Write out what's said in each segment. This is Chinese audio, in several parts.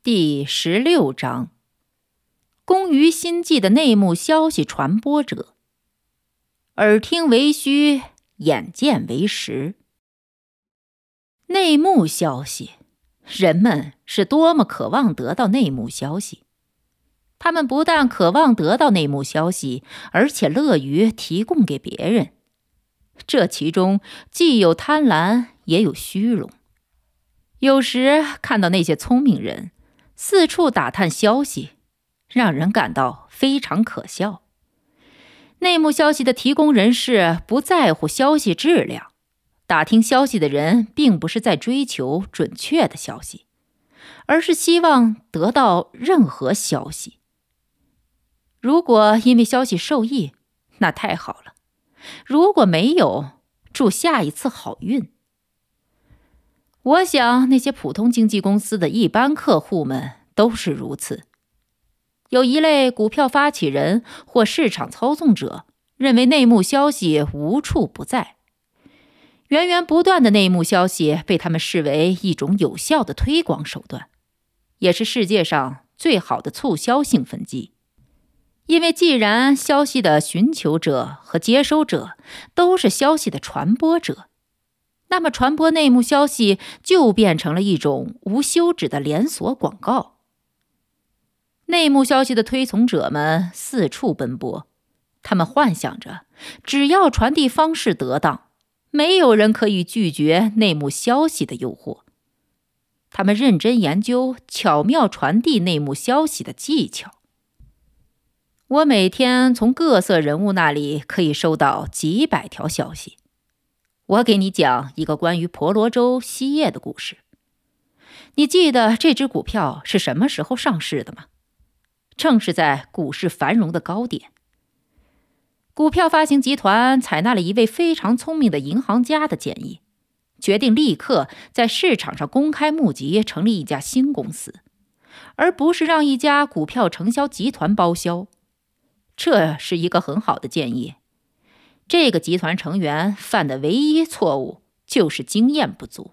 第十六章：工于心计的内幕消息传播者。耳听为虚，眼见为实。内幕消息，人们是多么渴望得到内幕消息！他们不但渴望得到内幕消息，而且乐于提供给别人。这其中既有贪婪，也有虚荣。有时看到那些聪明人。四处打探消息，让人感到非常可笑。内幕消息的提供人士不在乎消息质量，打听消息的人并不是在追求准确的消息，而是希望得到任何消息。如果因为消息受益，那太好了；如果没有，祝下一次好运。我想，那些普通经纪公司的一般客户们都是如此。有一类股票发起人或市场操纵者认为内幕消息无处不在，源源不断的内幕消息被他们视为一种有效的推广手段，也是世界上最好的促销兴奋剂。因为既然消息的寻求者和接收者都是消息的传播者。那么，传播内幕消息就变成了一种无休止的连锁广告。内幕消息的推崇者们四处奔波，他们幻想着，只要传递方式得当，没有人可以拒绝内幕消息的诱惑。他们认真研究巧妙传递内幕消息的技巧。我每天从各色人物那里可以收到几百条消息。我给你讲一个关于婆罗洲锡业的故事。你记得这只股票是什么时候上市的吗？正是在股市繁荣的高点。股票发行集团采纳了一位非常聪明的银行家的建议，决定立刻在市场上公开募集，成立一家新公司，而不是让一家股票承销集团包销。这是一个很好的建议。这个集团成员犯的唯一错误就是经验不足。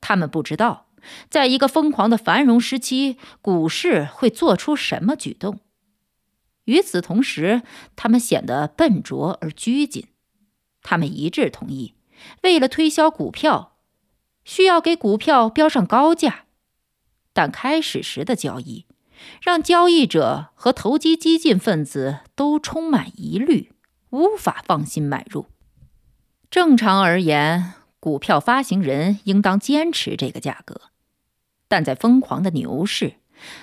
他们不知道，在一个疯狂的繁荣时期，股市会做出什么举动。与此同时，他们显得笨拙而拘谨。他们一致同意，为了推销股票，需要给股票标上高价。但开始时的交易，让交易者和投机激进分子都充满疑虑。无法放心买入。正常而言，股票发行人应当坚持这个价格，但在疯狂的牛市，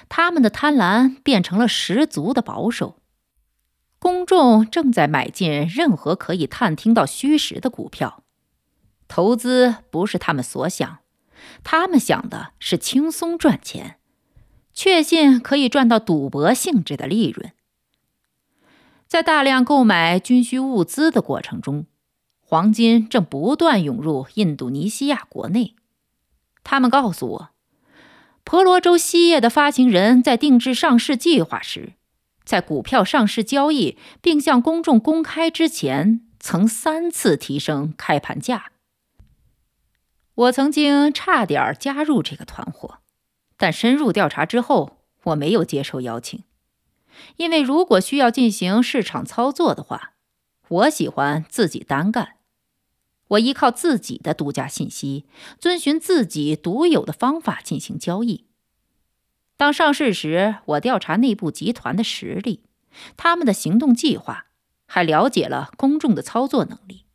他们的贪婪变成了十足的保守。公众正在买进任何可以探听到虚实的股票。投资不是他们所想，他们想的是轻松赚钱，确信可以赚到赌博性质的利润。在大量购买军需物资的过程中，黄金正不断涌入印度尼西亚国内。他们告诉我，婆罗洲锡业的发行人在定制上市计划时，在股票上市交易并向公众公开之前，曾三次提升开盘价。我曾经差点加入这个团伙，但深入调查之后，我没有接受邀请。因为如果需要进行市场操作的话，我喜欢自己单干。我依靠自己的独家信息，遵循自己独有的方法进行交易。当上市时，我调查内部集团的实力，他们的行动计划，还了解了公众的操作能力。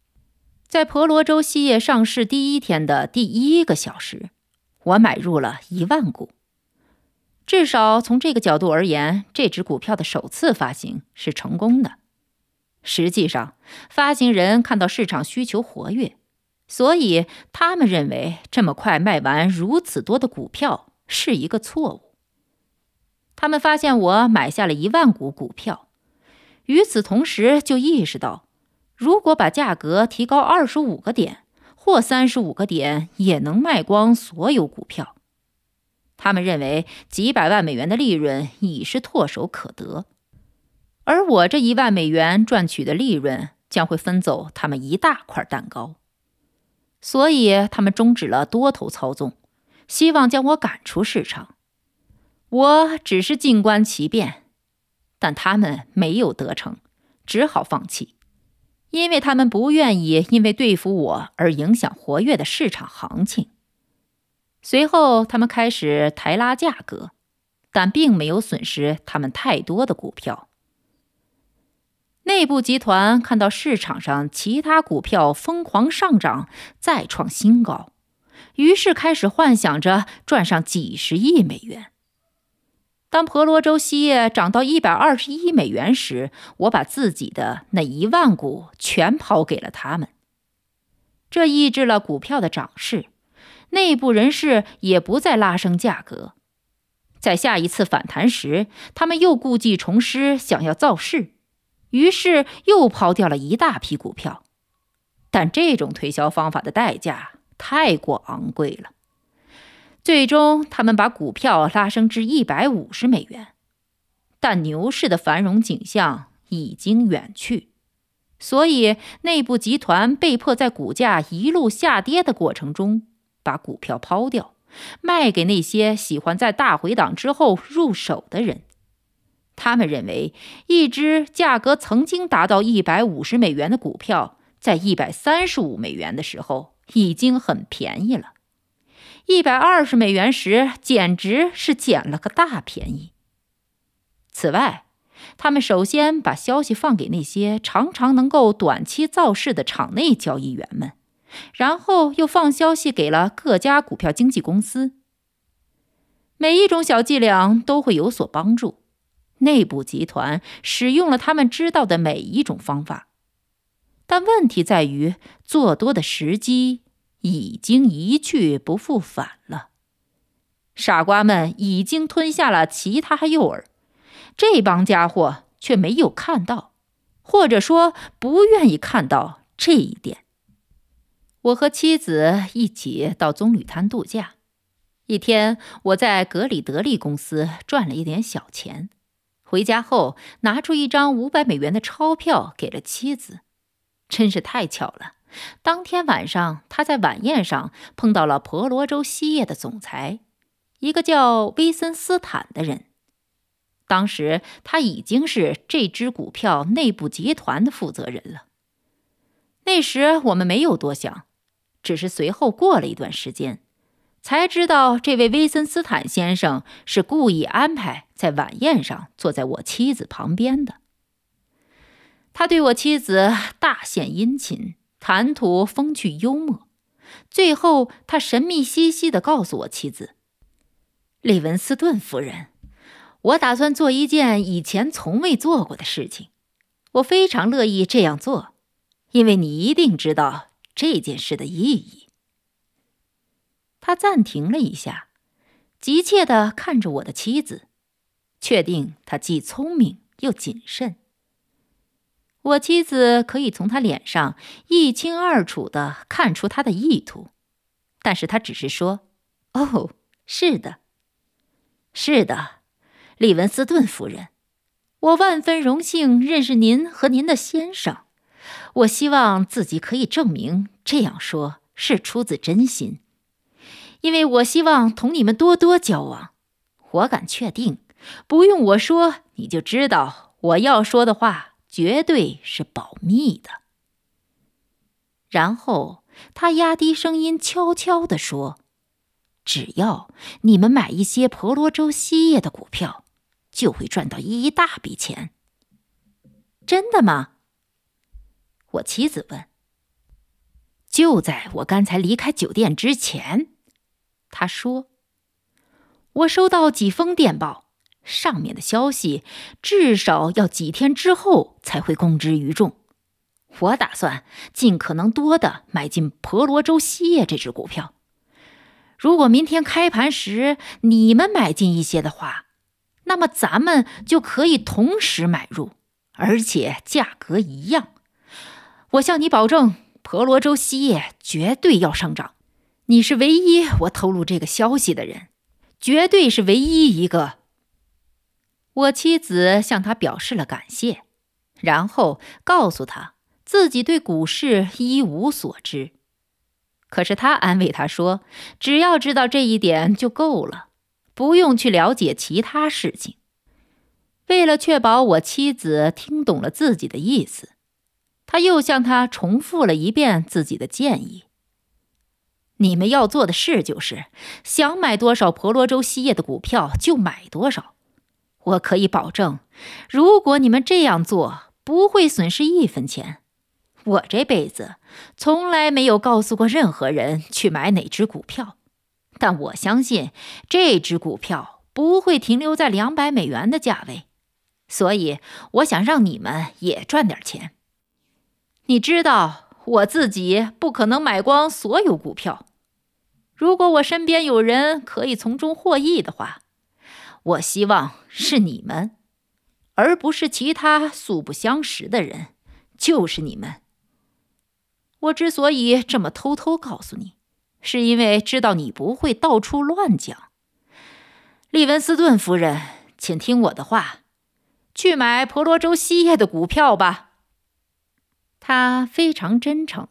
在婆罗洲锡业上市第一天的第一个小时，我买入了一万股。至少从这个角度而言，这只股票的首次发行是成功的。实际上，发行人看到市场需求活跃，所以他们认为这么快卖完如此多的股票是一个错误。他们发现我买下了一万股股票，与此同时就意识到，如果把价格提高二十五个点或三十五个点，也能卖光所有股票。他们认为几百万美元的利润已是唾手可得，而我这一万美元赚取的利润将会分走他们一大块蛋糕。所以，他们终止了多头操纵，希望将我赶出市场。我只是静观其变，但他们没有得逞，只好放弃，因为他们不愿意因为对付我而影响活跃的市场行情。随后，他们开始抬拉价格，但并没有损失他们太多的股票。内部集团看到市场上其他股票疯狂上涨，再创新高，于是开始幻想着赚上几十亿美元。当婆罗洲锡业涨到一百二十一美元时，我把自己的那一万股全抛给了他们，这抑制了股票的涨势。内部人士也不再拉升价格。在下一次反弹时，他们又故技重施，想要造势。于是又抛掉了一大批股票，但这种推销方法的代价太过昂贵了。最终，他们把股票拉升至一百五十美元，但牛市的繁荣景象已经远去，所以内部集团被迫在股价一路下跌的过程中把股票抛掉，卖给那些喜欢在大回档之后入手的人。他们认为，一只价格曾经达到一百五十美元的股票，在一百三十五美元的时候已经很便宜了；一百二十美元时，简直是捡了个大便宜。此外，他们首先把消息放给那些常常能够短期造势的场内交易员们，然后又放消息给了各家股票经纪公司。每一种小伎俩都会有所帮助。内部集团使用了他们知道的每一种方法，但问题在于做多的时机已经一去不复返了。傻瓜们已经吞下了其他诱饵，这帮家伙却没有看到，或者说不愿意看到这一点。我和妻子一起到棕榈滩度假，一天我在格里德利公司赚了一点小钱。回家后，拿出一张五百美元的钞票给了妻子，真是太巧了。当天晚上，他在晚宴上碰到了婆罗洲锡业的总裁，一个叫威森斯坦的人。当时他已经是这支股票内部集团的负责人了。那时我们没有多想，只是随后过了一段时间。才知道，这位威森斯坦先生是故意安排在晚宴上坐在我妻子旁边的。他对我妻子大献殷勤，谈吐风趣幽默。最后，他神秘兮兮地告诉我妻子：“利文斯顿夫人，我打算做一件以前从未做过的事情。我非常乐意这样做，因为你一定知道这件事的意义。”他暂停了一下，急切地看着我的妻子，确定他既聪明又谨慎。我妻子可以从他脸上一清二楚地看出他的意图，但是他只是说：“哦，是的，是的，利文斯顿夫人，我万分荣幸认识您和您的先生。我希望自己可以证明这样说是出自真心。”因为我希望同你们多多交往，我敢确定，不用我说，你就知道我要说的话绝对是保密的。然后他压低声音，悄悄地说：“只要你们买一些婆罗洲西业的股票，就会赚到一大笔钱。”真的吗？我妻子问。就在我刚才离开酒店之前。他说：“我收到几封电报，上面的消息至少要几天之后才会公之于众。我打算尽可能多的买进婆罗洲锡业这只股票。如果明天开盘时你们买进一些的话，那么咱们就可以同时买入，而且价格一样。我向你保证，婆罗洲锡业绝对要上涨。你是唯一我透露这个消息的人，绝对是唯一一个。我妻子向他表示了感谢，然后告诉他自己对股市一无所知。可是他安慰他说：“只要知道这一点就够了，不用去了解其他事情。”为了确保我妻子听懂了自己的意思，他又向他重复了一遍自己的建议。你们要做的事就是想买多少婆罗洲西业的股票就买多少。我可以保证，如果你们这样做，不会损失一分钱。我这辈子从来没有告诉过任何人去买哪只股票，但我相信这只股票不会停留在两百美元的价位，所以我想让你们也赚点钱。你知道。我自己不可能买光所有股票。如果我身边有人可以从中获益的话，我希望是你们，而不是其他素不相识的人。就是你们。我之所以这么偷偷告诉你，是因为知道你不会到处乱讲。利文斯顿夫人，请听我的话，去买婆罗洲锡业的股票吧。他非常真诚，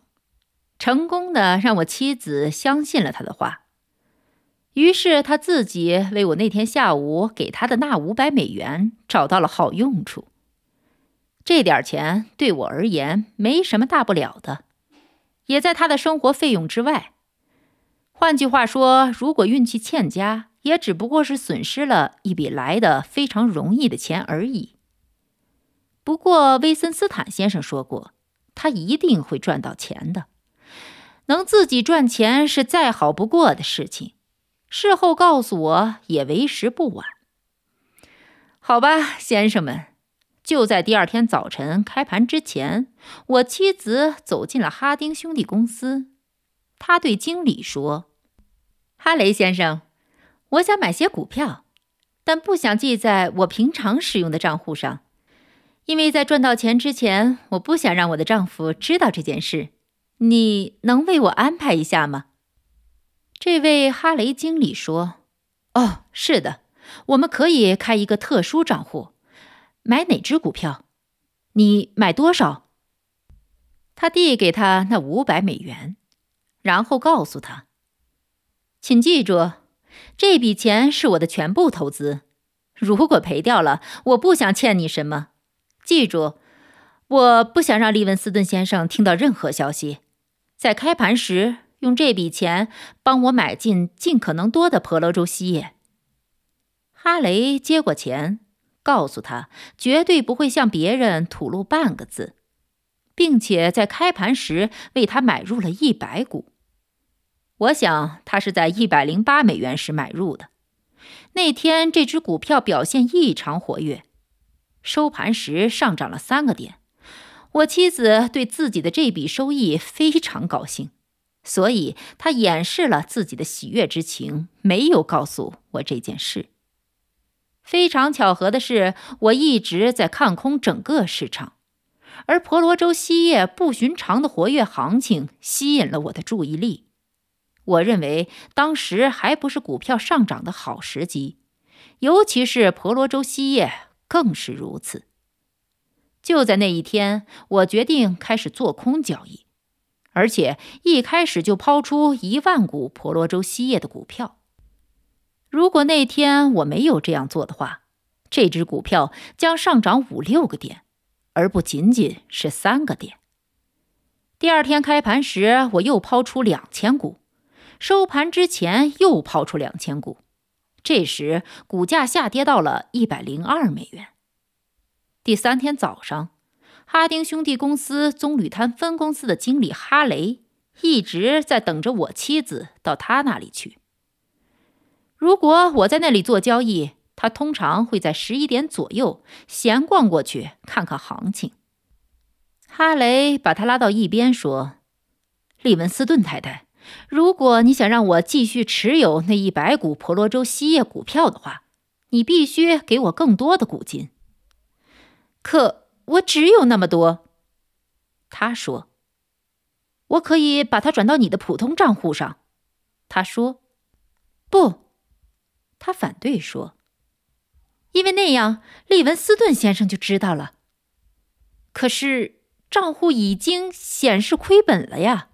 成功的让我妻子相信了他的话。于是他自己为我那天下午给他的那五百美元找到了好用处。这点钱对我而言没什么大不了的，也在他的生活费用之外。换句话说，如果运气欠佳，也只不过是损失了一笔来的非常容易的钱而已。不过，威森斯坦先生说过。他一定会赚到钱的，能自己赚钱是再好不过的事情。事后告诉我也为时不晚。好吧，先生们，就在第二天早晨开盘之前，我妻子走进了哈丁兄弟公司。他对经理说：“哈雷先生，我想买些股票，但不想记在我平常使用的账户上。”因为在赚到钱之前，我不想让我的丈夫知道这件事。你能为我安排一下吗？这位哈雷经理说：“哦，是的，我们可以开一个特殊账户。买哪只股票？你买多少？”他递给他那五百美元，然后告诉他：“请记住，这笔钱是我的全部投资。如果赔掉了，我不想欠你什么。”记住，我不想让利文斯顿先生听到任何消息。在开盘时，用这笔钱帮我买进尽可能多的婆罗洲锡业。哈雷接过钱，告诉他绝对不会向别人吐露半个字，并且在开盘时为他买入了一百股。我想他是在一百零八美元时买入的。那天这只股票表现异常活跃。收盘时上涨了三个点，我妻子对自己的这笔收益非常高兴，所以她掩饰了自己的喜悦之情，没有告诉我这件事。非常巧合的是，我一直在看空整个市场，而婆罗洲锡业不寻常的活跃行情吸引了我的注意力。我认为当时还不是股票上涨的好时机，尤其是婆罗洲锡业。更是如此。就在那一天，我决定开始做空交易，而且一开始就抛出一万股婆罗洲锡业的股票。如果那天我没有这样做的话，这只股票将上涨五六个点，而不仅仅是三个点。第二天开盘时，我又抛出两千股，收盘之前又抛出两千股。这时，股价下跌到了一百零二美元。第三天早上，哈丁兄弟公司棕榈滩分公司的经理哈雷一直在等着我妻子到他那里去。如果我在那里做交易，他通常会在十一点左右闲逛过去看看行情。哈雷把他拉到一边说：“利文斯顿太太，如果你想让我继续持有那一百股婆罗洲锡业股票的话，你必须给我更多的股金。可我只有那么多。”他说：“我可以把它转到你的普通账户上。”他说：“不。”他反对说：“因为那样，利文斯顿先生就知道了。可是。”账户已经显示亏本了呀，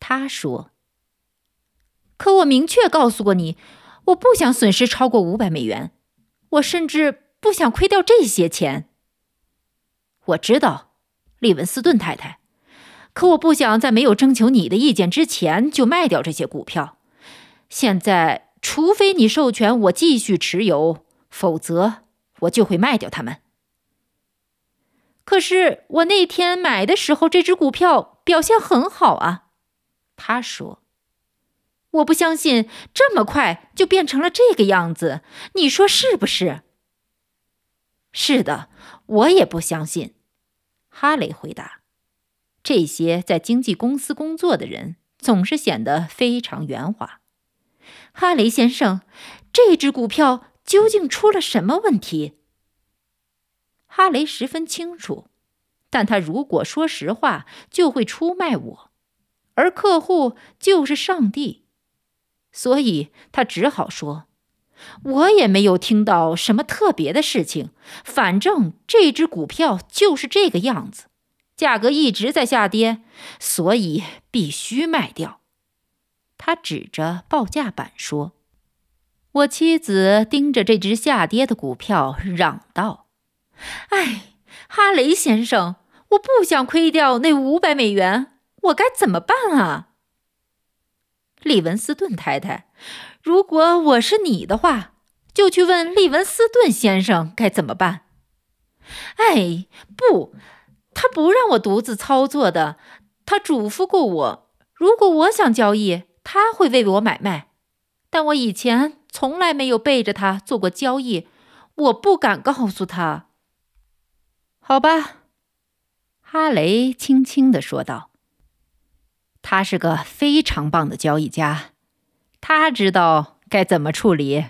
他说。可我明确告诉过你，我不想损失超过五百美元，我甚至不想亏掉这些钱。我知道，利文斯顿太太，可我不想在没有征求你的意见之前就卖掉这些股票。现在，除非你授权我继续持有，否则我就会卖掉它们。可是我那天买的时候，这只股票表现很好啊。他说：“我不相信这么快就变成了这个样子，你说是不是？”“是的，我也不相信。”哈雷回答。这些在经纪公司工作的人总是显得非常圆滑。哈雷先生，这只股票究竟出了什么问题？哈雷十分清楚，但他如果说实话，就会出卖我，而客户就是上帝，所以他只好说：“我也没有听到什么特别的事情，反正这只股票就是这个样子，价格一直在下跌，所以必须卖掉。”他指着报价板说：“我妻子盯着这只下跌的股票，嚷道。”哎，哈雷先生，我不想亏掉那五百美元，我该怎么办啊？利文斯顿太太，如果我是你的话，就去问利文斯顿先生该怎么办。哎，不，他不让我独自操作的，他嘱咐过我，如果我想交易，他会为我买卖。但我以前从来没有背着他做过交易，我不敢告诉他。好吧，哈雷轻轻的说道。他是个非常棒的交易家，他知道该怎么处理。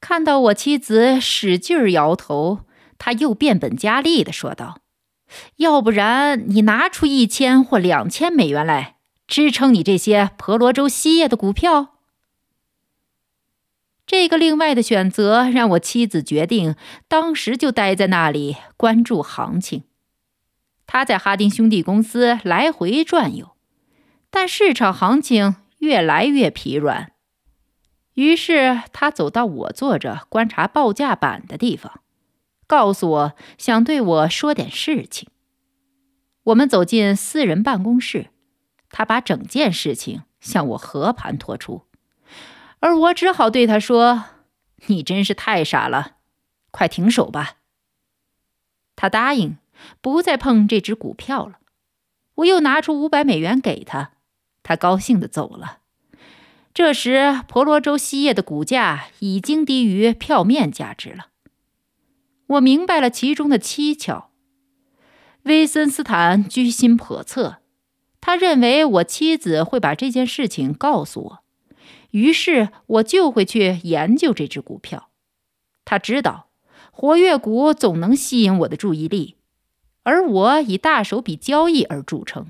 看到我妻子使劲儿摇头，他又变本加厉的说道：“要不然你拿出一千或两千美元来支撑你这些婆罗洲锡业的股票。”这个另外的选择让我妻子决定，当时就待在那里关注行情。他在哈丁兄弟公司来回转悠，但市场行情越来越疲软。于是他走到我坐着观察报价板的地方，告诉我想对我说点事情。我们走进私人办公室，他把整件事情向我和盘托出。而我只好对他说：“你真是太傻了，快停手吧。”他答应不再碰这只股票了。我又拿出五百美元给他，他高兴的走了。这时，婆罗洲锡业的股价已经低于票面价值了。我明白了其中的蹊跷。威森斯坦居心叵测，他认为我妻子会把这件事情告诉我。于是我就会去研究这只股票。他知道活跃股总能吸引我的注意力，而我以大手笔交易而著称。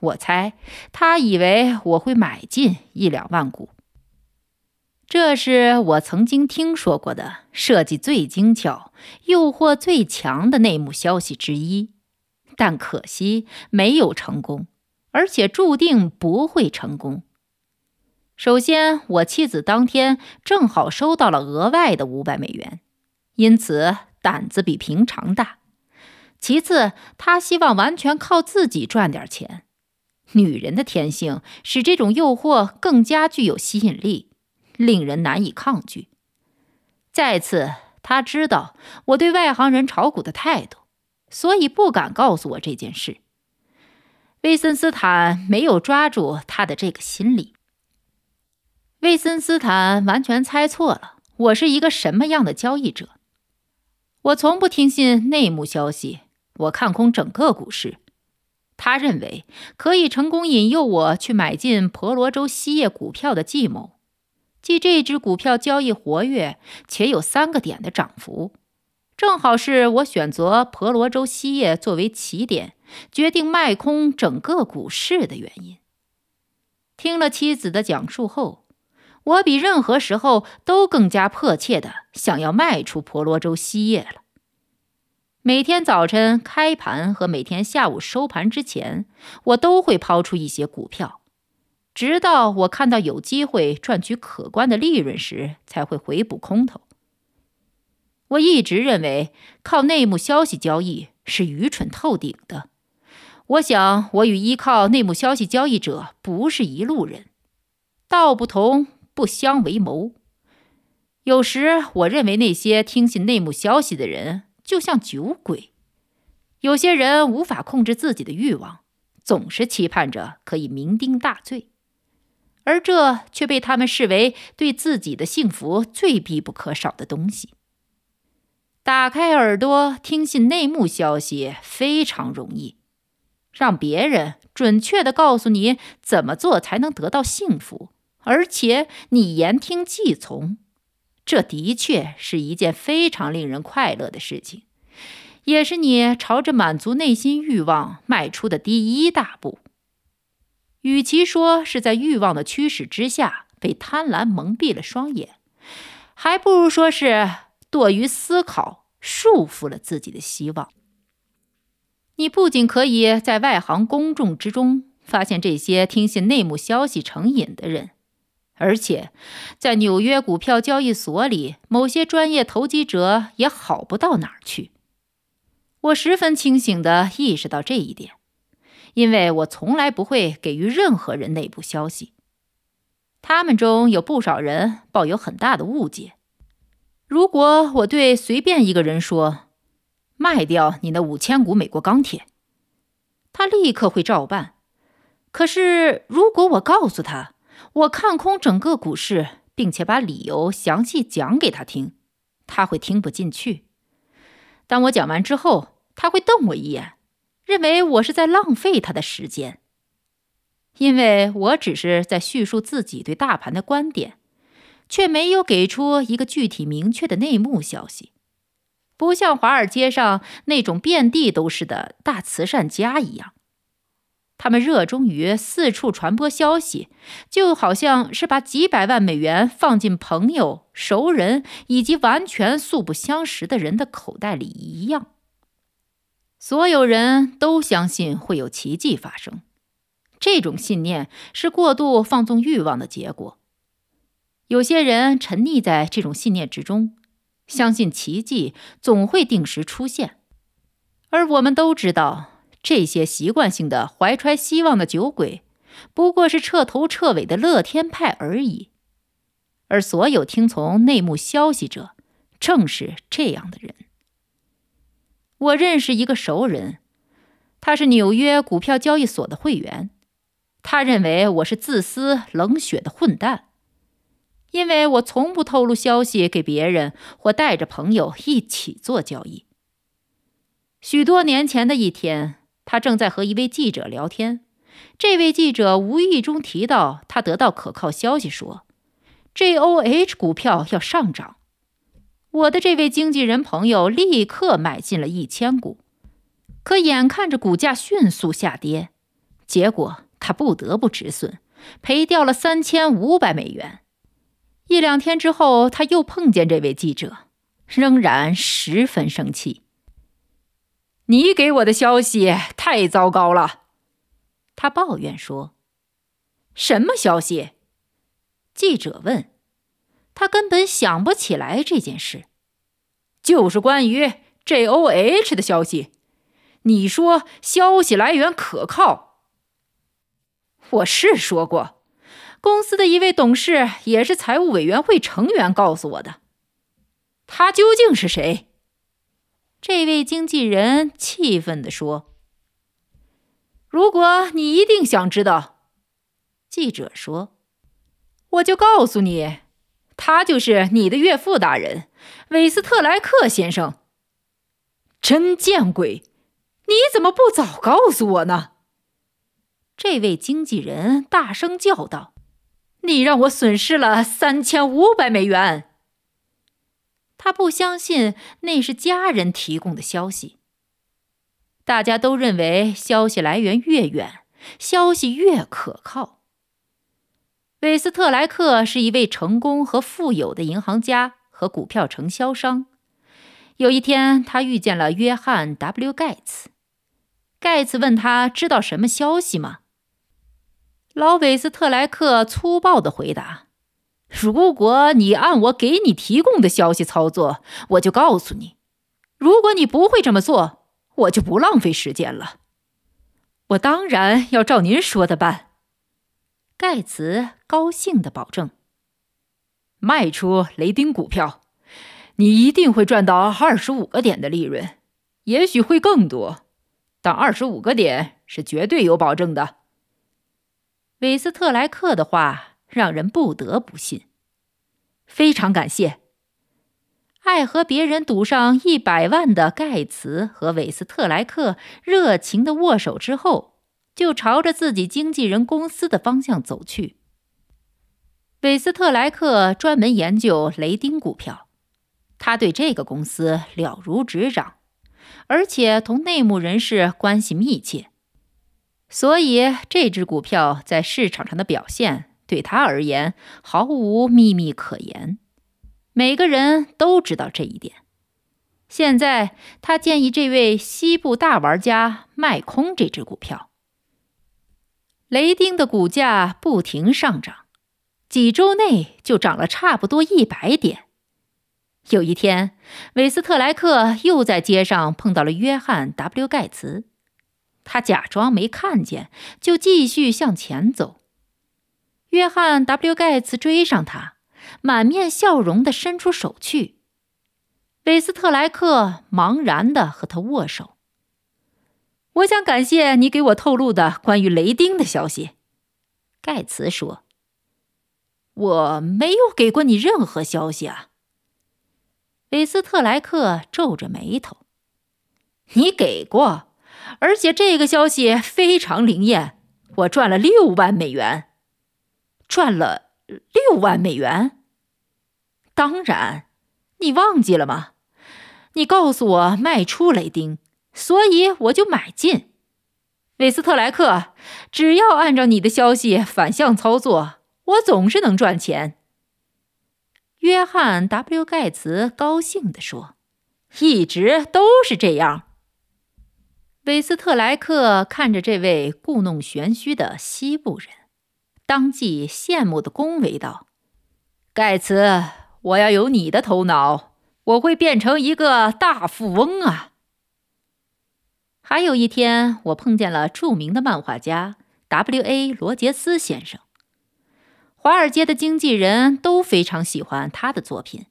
我猜他以为我会买进一两万股。这是我曾经听说过的设计最精巧、诱惑最强的内幕消息之一，但可惜没有成功，而且注定不会成功。首先，我妻子当天正好收到了额外的五百美元，因此胆子比平常大。其次，他希望完全靠自己赚点钱。女人的天性使这种诱惑更加具有吸引力，令人难以抗拒。再次，他知道我对外行人炒股的态度，所以不敢告诉我这件事。威森斯坦没有抓住他的这个心理。威森斯坦完全猜错了，我是一个什么样的交易者。我从不听信内幕消息，我看空整个股市。他认为可以成功引诱我去买进婆罗洲锡业股票的计谋，即这只股票交易活跃且有三个点的涨幅，正好是我选择婆罗洲锡业作为起点，决定卖空整个股市的原因。听了妻子的讲述后，我比任何时候都更加迫切的想要卖出婆罗洲锡业了。每天早晨开盘和每天下午收盘之前，我都会抛出一些股票，直到我看到有机会赚取可观的利润时，才会回补空头。我一直认为靠内幕消息交易是愚蠢透顶的。我想，我与依靠内幕消息交易者不是一路人，道不同不相为谋。有时，我认为那些听信内幕消息的人。就像酒鬼，有些人无法控制自己的欲望，总是期盼着可以酩酊大醉，而这却被他们视为对自己的幸福最必不可少的东西。打开耳朵听信内幕消息非常容易，让别人准确的告诉你怎么做才能得到幸福，而且你言听计从。这的确是一件非常令人快乐的事情，也是你朝着满足内心欲望迈出的第一大步。与其说是在欲望的驱使之下被贪婪蒙蔽了双眼，还不如说是惰于思考束缚了自己的希望。你不仅可以在外行公众之中发现这些听信内幕消息成瘾的人。而且，在纽约股票交易所里，某些专业投机者也好不到哪儿去。我十分清醒地意识到这一点，因为我从来不会给予任何人内部消息。他们中有不少人抱有很大的误解。如果我对随便一个人说“卖掉你那五千股美国钢铁”，他立刻会照办。可是，如果我告诉他，我看空整个股市，并且把理由详细讲给他听，他会听不进去。当我讲完之后，他会瞪我一眼，认为我是在浪费他的时间，因为我只是在叙述自己对大盘的观点，却没有给出一个具体明确的内幕消息，不像华尔街上那种遍地都是的大慈善家一样。他们热衷于四处传播消息，就好像是把几百万美元放进朋友、熟人以及完全素不相识的人的口袋里一样。所有人都相信会有奇迹发生，这种信念是过度放纵欲望的结果。有些人沉溺在这种信念之中，相信奇迹总会定时出现，而我们都知道。这些习惯性的怀揣希望的酒鬼，不过是彻头彻尾的乐天派而已。而所有听从内幕消息者，正是这样的人。我认识一个熟人，他是纽约股票交易所的会员。他认为我是自私冷血的混蛋，因为我从不透露消息给别人，或带着朋友一起做交易。许多年前的一天。他正在和一位记者聊天，这位记者无意中提到他得到可靠消息，说 J O H 股票要上涨。我的这位经纪人朋友立刻买进了一千股，可眼看着股价迅速下跌，结果他不得不止损，赔掉了三千五百美元。一两天之后，他又碰见这位记者，仍然十分生气。你给我的消息太糟糕了，他抱怨说：“什么消息？”记者问。他根本想不起来这件事，就是关于 J O H 的消息。你说消息来源可靠？我是说过，公司的一位董事也是财务委员会成员告诉我的。他究竟是谁？这位经纪人气愤地说：“如果你一定想知道，记者说，我就告诉你，他就是你的岳父大人韦斯特莱克先生。真见鬼！你怎么不早告诉我呢？”这位经纪人大声叫道：“你让我损失了三千五百美元。”他不相信那是家人提供的消息。大家都认为消息来源越远，消息越可靠。韦斯特莱克是一位成功和富有的银行家和股票承销商。有一天，他遇见了约翰 ·W· 盖茨。盖茨问他：“知道什么消息吗？”老韦斯特莱克粗暴地回答：“如果你按我给你提供的消息操作，我就告诉你；如果你不会这么做，”我就不浪费时间了。我当然要照您说的办。盖茨高兴的保证：“卖出雷丁股票，你一定会赚到二十五个点的利润，也许会更多，但二十五个点是绝对有保证的。”韦斯特莱克的话让人不得不信。非常感谢。爱和别人赌上一百万的盖茨和韦斯特莱克热情的握手之后，就朝着自己经纪人公司的方向走去。韦斯特莱克专门研究雷丁股票，他对这个公司了如指掌，而且同内幕人士关系密切，所以这只股票在市场上的表现对他而言毫无秘密可言。每个人都知道这一点。现在，他建议这位西部大玩家卖空这只股票。雷丁的股价不停上涨，几周内就涨了差不多一百点。有一天，韦斯特莱克又在街上碰到了约翰 ·W· 盖茨，他假装没看见，就继续向前走。约翰 ·W· 盖茨追上他。满面笑容的伸出手去，韦斯特莱克茫然的和他握手。我想感谢你给我透露的关于雷丁的消息，盖茨说。我没有给过你任何消息啊。韦斯特莱克皱着眉头。你给过，而且这个消息非常灵验。我赚了六万美元，赚了六万美元。当然，你忘记了吗？你告诉我卖出雷丁，所以我就买进。韦斯特莱克，只要按照你的消息反向操作，我总是能赚钱。约翰 ·W· 盖茨高兴地说：“一直都是这样。”韦斯特莱克看着这位故弄玄虚的西部人，当即羡慕的恭维道：“盖茨。”我要有你的头脑，我会变成一个大富翁啊！还有一天，我碰见了著名的漫画家 W.A. 罗杰斯先生。华尔街的经纪人都非常喜欢他的作品。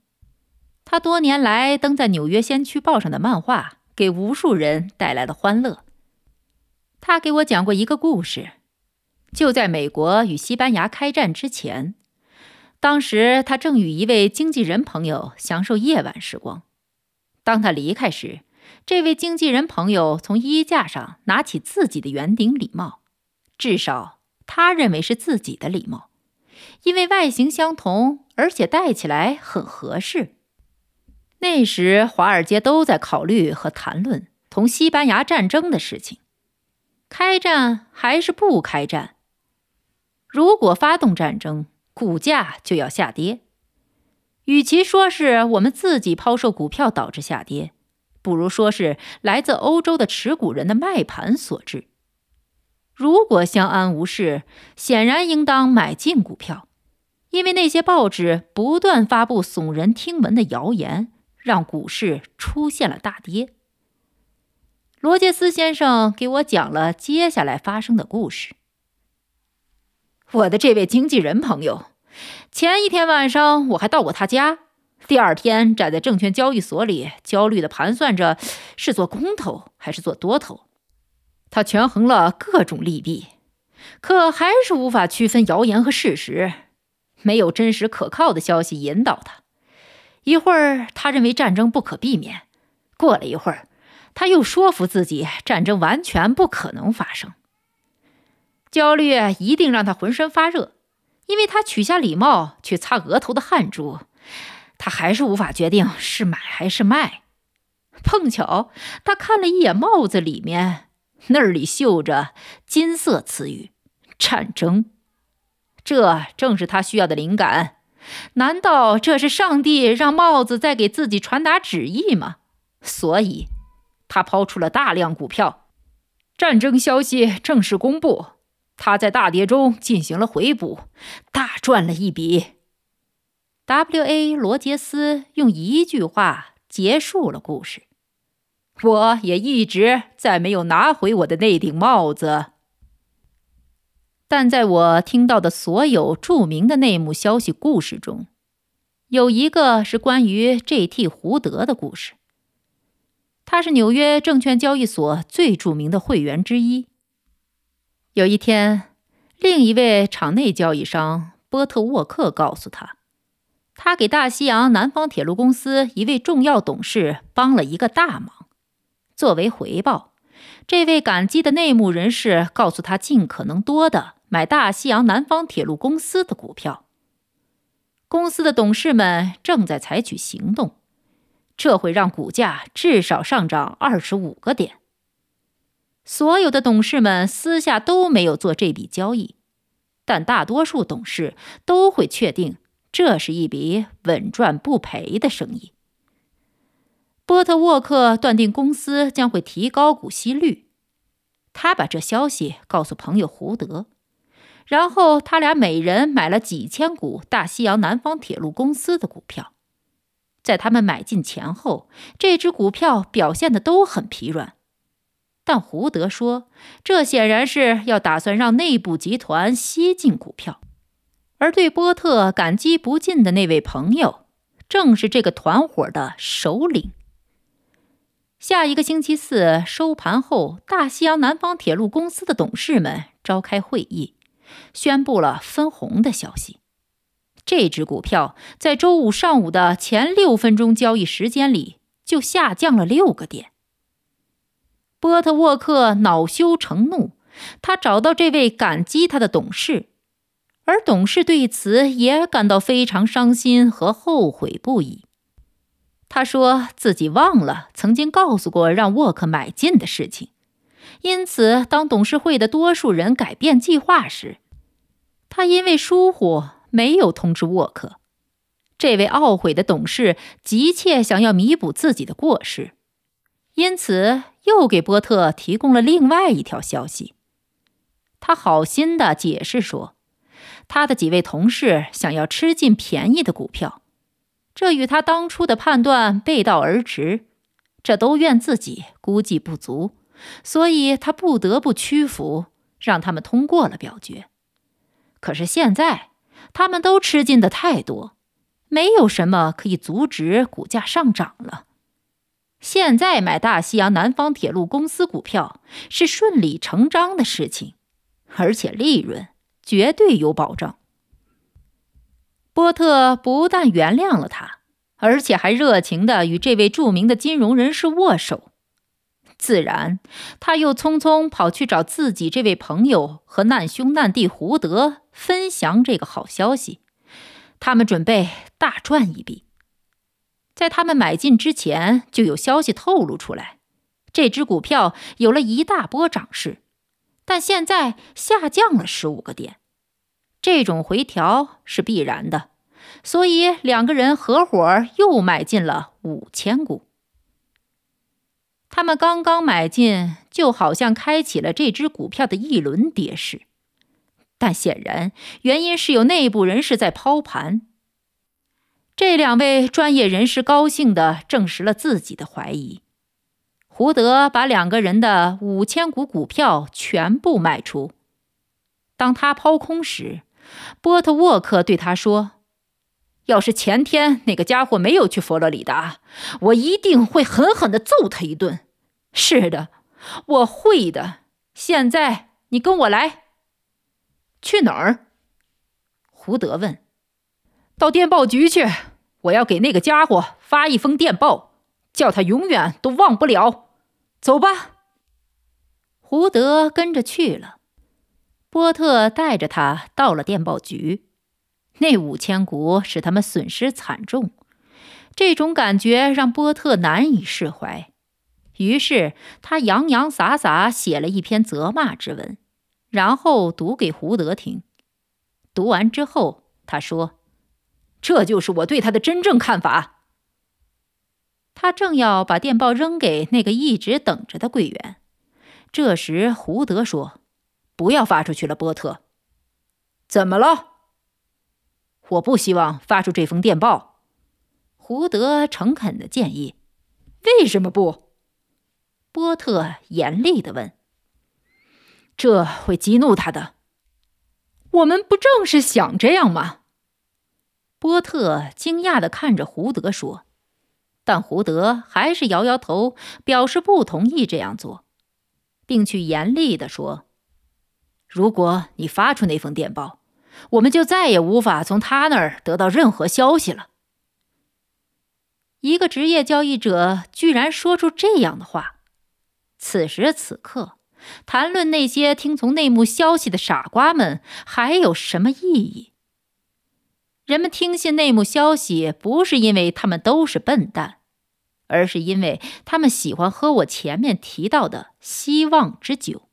他多年来登在《纽约先驱报》上的漫画，给无数人带来了欢乐。他给我讲过一个故事：就在美国与西班牙开战之前。当时他正与一位经纪人朋友享受夜晚时光。当他离开时，这位经纪人朋友从衣架上拿起自己的圆顶礼帽，至少他认为是自己的礼帽，因为外形相同，而且戴起来很合适。那时华尔街都在考虑和谈论同西班牙战争的事情：开战还是不开战？如果发动战争？股价就要下跌，与其说是我们自己抛售股票导致下跌，不如说是来自欧洲的持股人的卖盘所致。如果相安无事，显然应当买进股票，因为那些报纸不断发布耸人听闻的谣言，让股市出现了大跌。罗杰斯先生给我讲了接下来发生的故事。我的这位经纪人朋友，前一天晚上我还到过他家，第二天站在证券交易所里，焦虑的盘算着是做空头还是做多头。他权衡了各种利弊，可还是无法区分谣言和事实，没有真实可靠的消息引导他。一会儿他认为战争不可避免，过了一会儿，他又说服自己，战争完全不可能发生。焦虑一定让他浑身发热，因为他取下礼帽去擦额头的汗珠，他还是无法决定是买还是卖。碰巧他看了一眼帽子里面，那里绣着金色词语“战争”，这正是他需要的灵感。难道这是上帝让帽子在给自己传达旨意吗？所以，他抛出了大量股票。战争消息正式公布。他在大跌中进行了回补，大赚了一笔。W.A. 罗杰斯用一句话结束了故事。我也一直在没有拿回我的那顶帽子。但在我听到的所有著名的内幕消息故事中，有一个是关于 J.T. 胡德的故事。他是纽约证券交易所最著名的会员之一。有一天，另一位场内交易商波特沃克告诉他，他给大西洋南方铁路公司一位重要董事帮了一个大忙。作为回报，这位感激的内幕人士告诉他，尽可能多的买大西洋南方铁路公司的股票。公司的董事们正在采取行动，这会让股价至少上涨二十五个点。所有的董事们私下都没有做这笔交易，但大多数董事都会确定这是一笔稳赚不赔的生意。波特沃克断定公司将会提高股息率，他把这消息告诉朋友胡德，然后他俩每人买了几千股大西洋南方铁路公司的股票。在他们买进前后，这只股票表现的都很疲软。但胡德说，这显然是要打算让内部集团吸进股票，而对波特感激不尽的那位朋友，正是这个团伙的首领。下一个星期四收盘后，大西洋南方铁路公司的董事们召开会议，宣布了分红的消息。这只股票在周五上午的前六分钟交易时间里就下降了六个点。波特沃克恼羞成怒，他找到这位感激他的董事，而董事对此也感到非常伤心和后悔不已。他说自己忘了曾经告诉过让沃克买进的事情，因此当董事会的多数人改变计划时，他因为疏忽没有通知沃克。这位懊悔的董事急切想要弥补自己的过失。因此，又给波特提供了另外一条消息。他好心的解释说，他的几位同事想要吃进便宜的股票，这与他当初的判断背道而驰。这都怨自己估计不足，所以他不得不屈服，让他们通过了表决。可是现在，他们都吃进的太多，没有什么可以阻止股价上涨了。现在买大西洋南方铁路公司股票是顺理成章的事情，而且利润绝对有保障。波特不但原谅了他，而且还热情的与这位著名的金融人士握手。自然，他又匆匆跑去找自己这位朋友和难兄难弟胡德分享这个好消息。他们准备大赚一笔。在他们买进之前，就有消息透露出来，这只股票有了一大波涨势，但现在下降了十五个点。这种回调是必然的，所以两个人合伙又买进了五千股。他们刚刚买进，就好像开启了这只股票的一轮跌势，但显然原因是有内部人士在抛盘。这两位专业人士高兴地证实了自己的怀疑。胡德把两个人的五千股股票全部卖出。当他抛空时，波特沃克对他说：“要是前天那个家伙没有去佛罗里达，我一定会狠狠地揍他一顿。”“是的，我会的。”“现在你跟我来。”“去哪儿？”胡德问。到电报局去，我要给那个家伙发一封电报，叫他永远都忘不了。走吧。胡德跟着去了。波特带着他到了电报局，那五千股使他们损失惨重，这种感觉让波特难以释怀。于是他洋洋洒洒写了一篇责骂之文，然后读给胡德听。读完之后，他说：“这就是我对他的真正看法。”他正要把电报扔给那个一直等着的柜员，这时胡德说。不要发出去了，波特。怎么了？我不希望发出这封电报。胡德诚恳的建议。为什么不？波特严厉的问。这会激怒他的。我们不正是想这样吗？波特惊讶的看着胡德说，但胡德还是摇摇头，表示不同意这样做，并去严厉的说。如果你发出那封电报，我们就再也无法从他那儿得到任何消息了。一个职业交易者居然说出这样的话，此时此刻，谈论那些听从内幕消息的傻瓜们还有什么意义？人们听信内幕消息，不是因为他们都是笨蛋，而是因为他们喜欢喝我前面提到的希望之酒。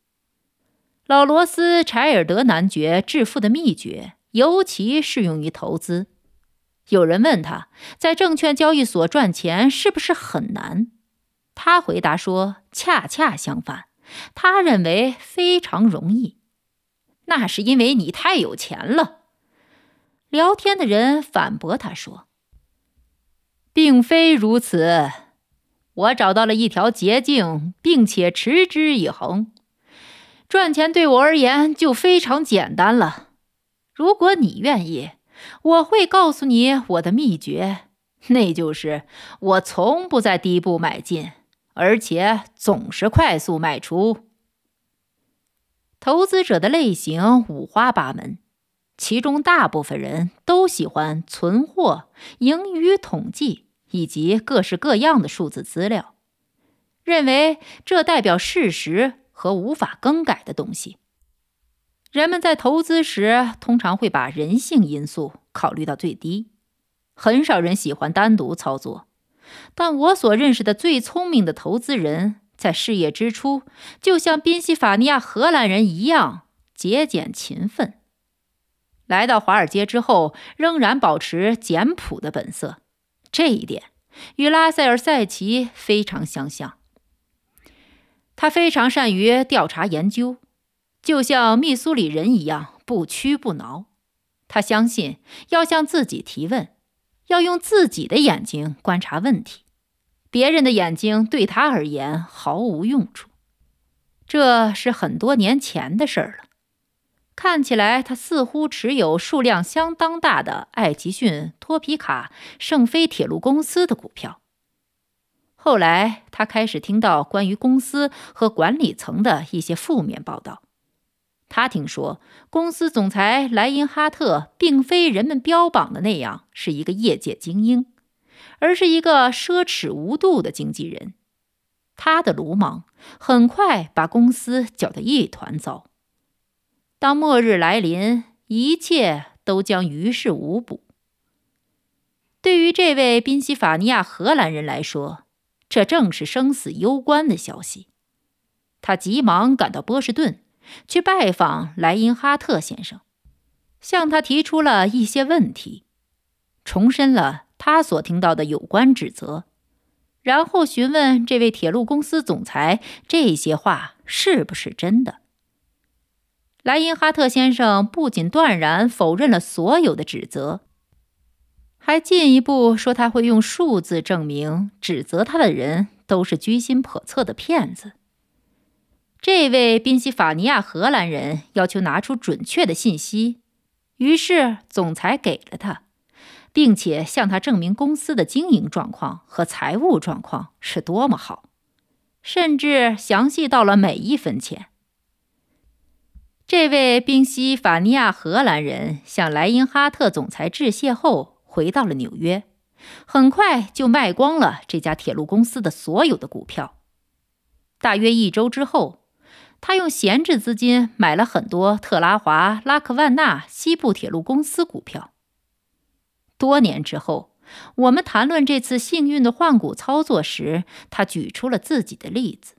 老罗斯·柴尔德男爵致富的秘诀，尤其适用于投资。有人问他在证券交易所赚钱是不是很难？他回答说：“恰恰相反，他认为非常容易。那是因为你太有钱了。”聊天的人反驳他说：“并非如此，我找到了一条捷径，并且持之以恒。”赚钱对我而言就非常简单了。如果你愿意，我会告诉你我的秘诀，那就是我从不在低部买进，而且总是快速卖出。投资者的类型五花八门，其中大部分人都喜欢存货、盈余统计以及各式各样的数字资料，认为这代表事实。和无法更改的东西。人们在投资时通常会把人性因素考虑到最低，很少人喜欢单独操作。但我所认识的最聪明的投资人，在事业之初就像宾夕法尼亚荷兰人一样节俭勤奋，来到华尔街之后仍然保持简朴的本色。这一点与拉塞尔·塞奇非常相像。他非常善于调查研究，就像密苏里人一样不屈不挠。他相信要向自己提问，要用自己的眼睛观察问题，别人的眼睛对他而言毫无用处。这是很多年前的事儿了。看起来他似乎持有数量相当大的艾奇逊、托皮卡、圣菲铁路公司的股票。后来，他开始听到关于公司和管理层的一些负面报道。他听说，公司总裁莱因哈特并非人们标榜的那样是一个业界精英，而是一个奢侈无度的经纪人。他的鲁莽很快把公司搅得一团糟。当末日来临，一切都将于事无补。对于这位宾夕法尼亚荷兰人来说，这正是生死攸关的消息。他急忙赶到波士顿，去拜访莱因哈特先生，向他提出了一些问题，重申了他所听到的有关指责，然后询问这位铁路公司总裁这些话是不是真的。莱因哈特先生不仅断然否认了所有的指责。还进一步说，他会用数字证明指责他的人都是居心叵测的骗子。这位宾夕法尼亚荷兰人要求拿出准确的信息，于是总裁给了他，并且向他证明公司的经营状况和财务状况是多么好，甚至详细到了每一分钱。这位宾夕法尼亚荷兰人向莱因哈特总裁致谢后。回到了纽约，很快就卖光了这家铁路公司的所有的股票。大约一周之后，他用闲置资金买了很多特拉华拉克万纳西部铁路公司股票。多年之后，我们谈论这次幸运的换股操作时，他举出了自己的例子，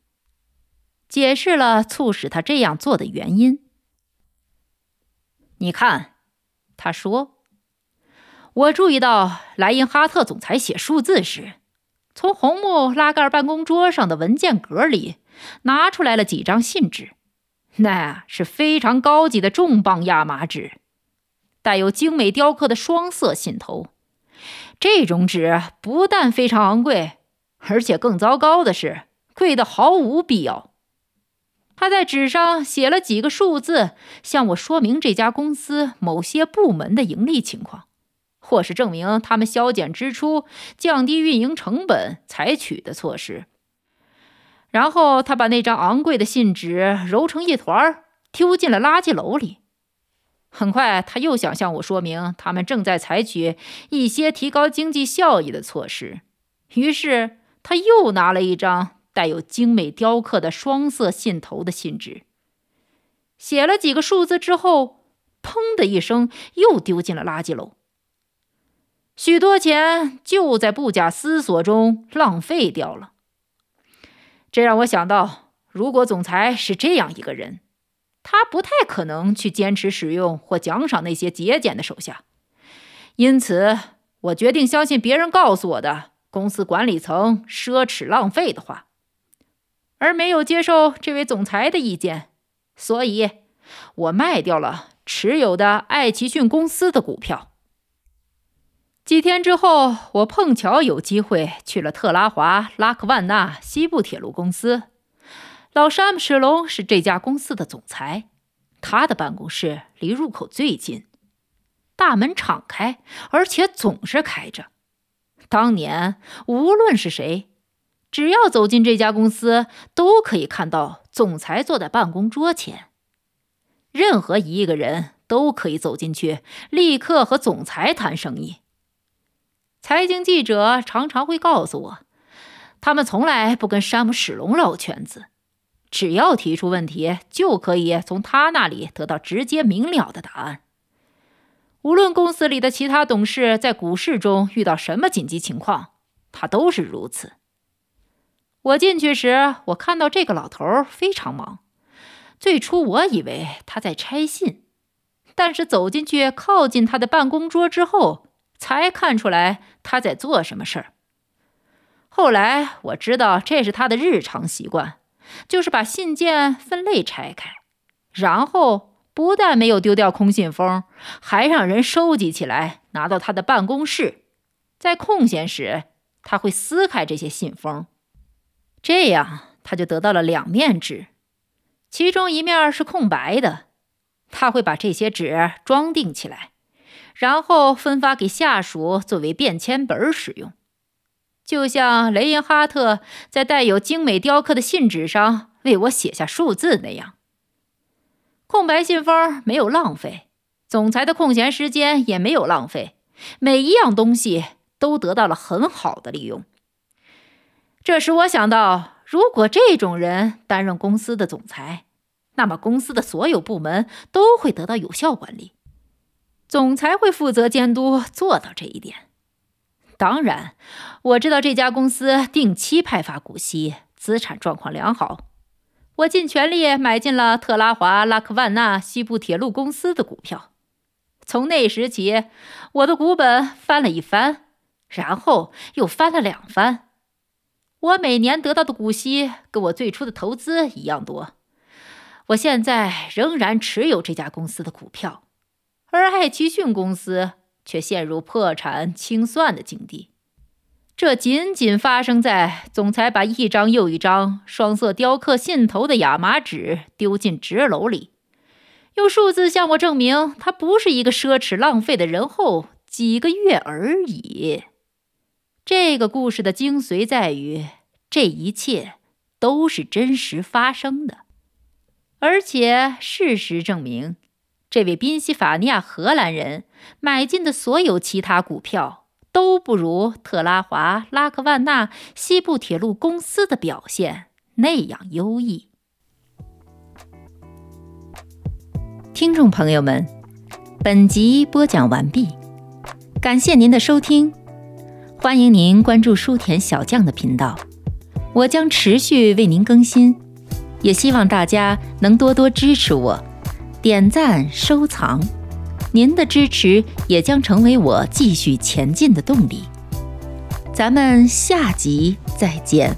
解释了促使他这样做的原因。你看，他说：“我注意到莱因哈特总裁写数字时。”从红木拉盖办公桌上的文件格里拿出来了几张信纸，那是非常高级的重磅亚麻纸，带有精美雕刻的双色信头。这种纸不但非常昂贵，而且更糟糕的是，贵的毫无必要。他在纸上写了几个数字，向我说明这家公司某些部门的盈利情况。或是证明他们削减支出、降低运营成本采取的措施。然后他把那张昂贵的信纸揉成一团，丢进了垃圾篓里。很快，他又想向我说明他们正在采取一些提高经济效益的措施。于是，他又拿了一张带有精美雕刻的双色信头的信纸，写了几个数字之后，砰的一声，又丢进了垃圾篓。许多钱就在不假思索中浪费掉了。这让我想到，如果总裁是这样一个人，他不太可能去坚持使用或奖赏那些节俭的手下。因此，我决定相信别人告诉我的公司管理层奢侈浪费的话，而没有接受这位总裁的意见。所以，我卖掉了持有的爱奇逊公司的股票。几天之后，我碰巧有机会去了特拉华拉克万纳西部铁路公司。老山姆·史隆是这家公司的总裁，他的办公室离入口最近，大门敞开，而且总是开着。当年，无论是谁，只要走进这家公司，都可以看到总裁坐在办公桌前。任何一个人都可以走进去，立刻和总裁谈生意。财经记者常常会告诉我，他们从来不跟山姆·史隆绕圈子，只要提出问题，就可以从他那里得到直接明了的答案。无论公司里的其他董事在股市中遇到什么紧急情况，他都是如此。我进去时，我看到这个老头非常忙。最初我以为他在拆信，但是走进去靠近他的办公桌之后。才看出来他在做什么事儿。后来我知道这是他的日常习惯，就是把信件分类拆开，然后不但没有丢掉空信封，还让人收集起来拿到他的办公室。在空闲时，他会撕开这些信封，这样他就得到了两面纸，其中一面是空白的。他会把这些纸装订起来。然后分发给下属作为便签本使用，就像雷因哈特在带有精美雕刻的信纸上为我写下数字那样。空白信封没有浪费，总裁的空闲时间也没有浪费，每一样东西都得到了很好的利用。这使我想到，如果这种人担任公司的总裁，那么公司的所有部门都会得到有效管理。总裁会负责监督做到这一点。当然，我知道这家公司定期派发股息，资产状况良好。我尽全力买进了特拉华拉克万纳西部铁路公司的股票。从那时起，我的股本翻了一番，然后又翻了两番。我每年得到的股息跟我最初的投资一样多。我现在仍然持有这家公司的股票。而爱奇讯公司却陷入破产清算的境地，这仅仅发生在总裁把一张又一张双色雕刻信头的亚麻纸丢进纸篓里，用数字向我证明他不是一个奢侈浪费的人后几个月而已。这个故事的精髓在于，这一切都是真实发生的，而且事实证明。这位宾夕法尼亚荷兰人买进的所有其他股票都不如特拉华拉克万纳西部铁路公司的表现那样优异。听众朋友们，本集播讲完毕，感谢您的收听，欢迎您关注书田小将的频道，我将持续为您更新，也希望大家能多多支持我，点赞收藏，您的支持也将成为我继续前进的动力。咱们下集再见。